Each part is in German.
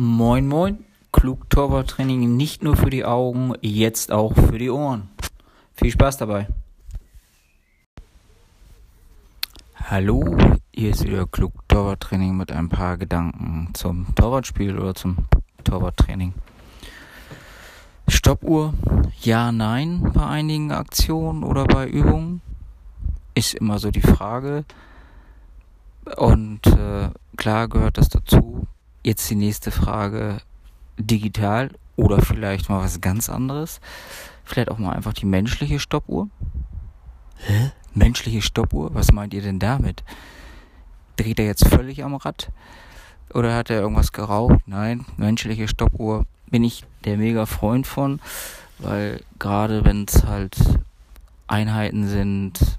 Moin Moin, klug Torwarttraining nicht nur für die Augen, jetzt auch für die Ohren. Viel Spaß dabei. Hallo, hier ist wieder klug Torwarttraining mit ein paar Gedanken zum Torwartspiel oder zum Torwarttraining. Stoppuhr, ja, nein bei einigen Aktionen oder bei Übungen ist immer so die Frage. Und äh, klar gehört das dazu, Jetzt die nächste Frage. Digital oder vielleicht mal was ganz anderes? Vielleicht auch mal einfach die menschliche Stoppuhr? Hä? Menschliche Stoppuhr? Was meint ihr denn damit? Dreht er jetzt völlig am Rad? Oder hat er irgendwas geraucht? Nein, menschliche Stoppuhr bin ich der mega Freund von, weil gerade wenn es halt Einheiten sind,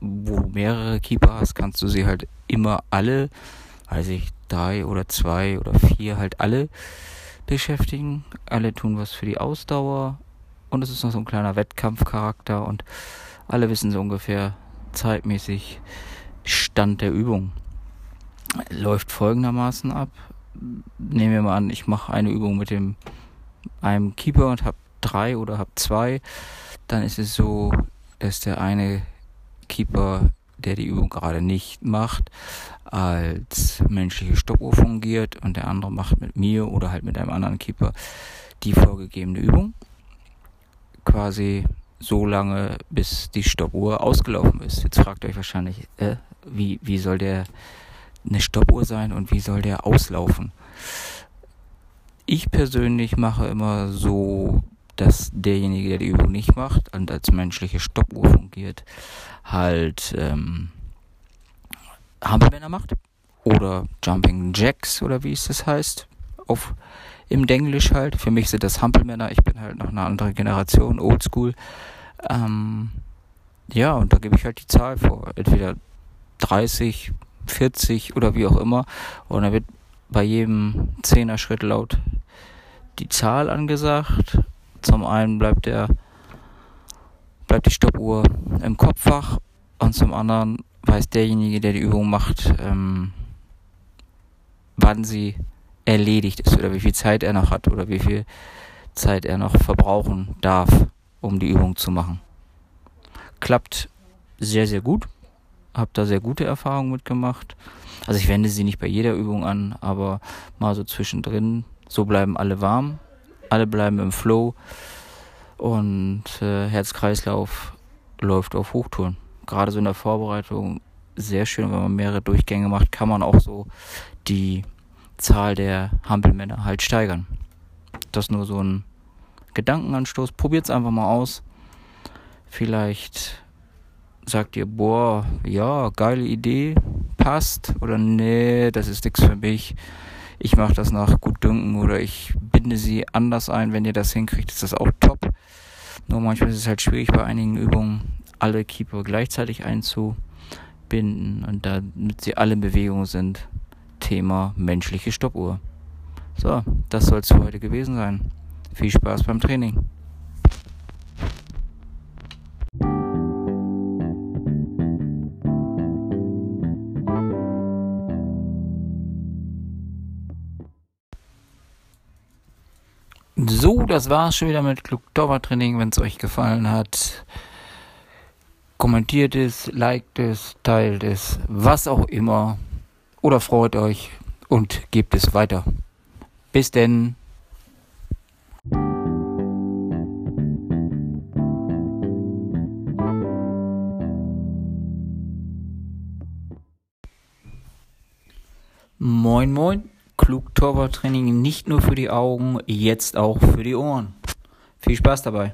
wo du mehrere Keeper hast, kannst du sie halt immer alle weiß ich, drei oder zwei oder vier halt alle beschäftigen. Alle tun was für die Ausdauer und es ist noch so ein kleiner Wettkampfcharakter und alle wissen so ungefähr zeitmäßig Stand der Übung. Läuft folgendermaßen ab. Nehmen wir mal an, ich mache eine Übung mit dem einem Keeper und habe drei oder habe zwei. Dann ist es so, dass der eine Keeper der die Übung gerade nicht macht, als menschliche Stoppuhr fungiert und der andere macht mit mir oder halt mit einem anderen Keeper die vorgegebene Übung. Quasi so lange, bis die Stoppuhr ausgelaufen ist. Jetzt fragt ihr euch wahrscheinlich, äh, wie, wie soll der eine Stoppuhr sein und wie soll der auslaufen? Ich persönlich mache immer so dass derjenige, der die Übung nicht macht und als menschliche Stoppuhr fungiert, halt ähm, Hampelmänner macht oder Jumping Jacks oder wie es das heißt auf im Denglisch halt. Für mich sind das Hampelmänner. Ich bin halt noch eine andere Generation, Oldschool. Ähm, ja, und da gebe ich halt die Zahl vor. Entweder 30, 40 oder wie auch immer. Und dann wird bei jedem Zehner-Schritt laut die Zahl angesagt zum einen bleibt der bleibt die Stoppuhr im Kopffach und zum anderen weiß derjenige, der die Übung macht, ähm, wann sie erledigt ist oder wie viel Zeit er noch hat oder wie viel Zeit er noch verbrauchen darf, um die Übung zu machen. Klappt sehr, sehr gut. Hab da sehr gute Erfahrungen mitgemacht. Also ich wende sie nicht bei jeder Übung an, aber mal so zwischendrin. So bleiben alle warm alle bleiben im Flow und äh, Herz-Kreislauf läuft auf Hochtouren. Gerade so in der Vorbereitung sehr schön, wenn man mehrere Durchgänge macht, kann man auch so die Zahl der Hampelmänner halt steigern. Das nur so ein Gedankenanstoß. Probiert's einfach mal aus. Vielleicht sagt ihr, boah, ja, geile Idee, passt oder nee, das ist nichts für mich ich mache das nach Gutdünken oder ich binde sie anders ein. Wenn ihr das hinkriegt, ist das auch top. Nur manchmal ist es halt schwierig bei einigen Übungen alle Keeper gleichzeitig einzubinden und damit sie alle in Bewegung sind. Thema menschliche Stoppuhr. So, das soll es für heute gewesen sein. Viel Spaß beim Training. So, das war's schon wieder mit Klug Training. Wenn es euch gefallen hat, kommentiert es, liked es, teilt es, was auch immer. Oder freut euch und gebt es weiter. Bis denn. Moin, moin. Klug nicht nur für die Augen, jetzt auch für die Ohren. Viel Spaß dabei.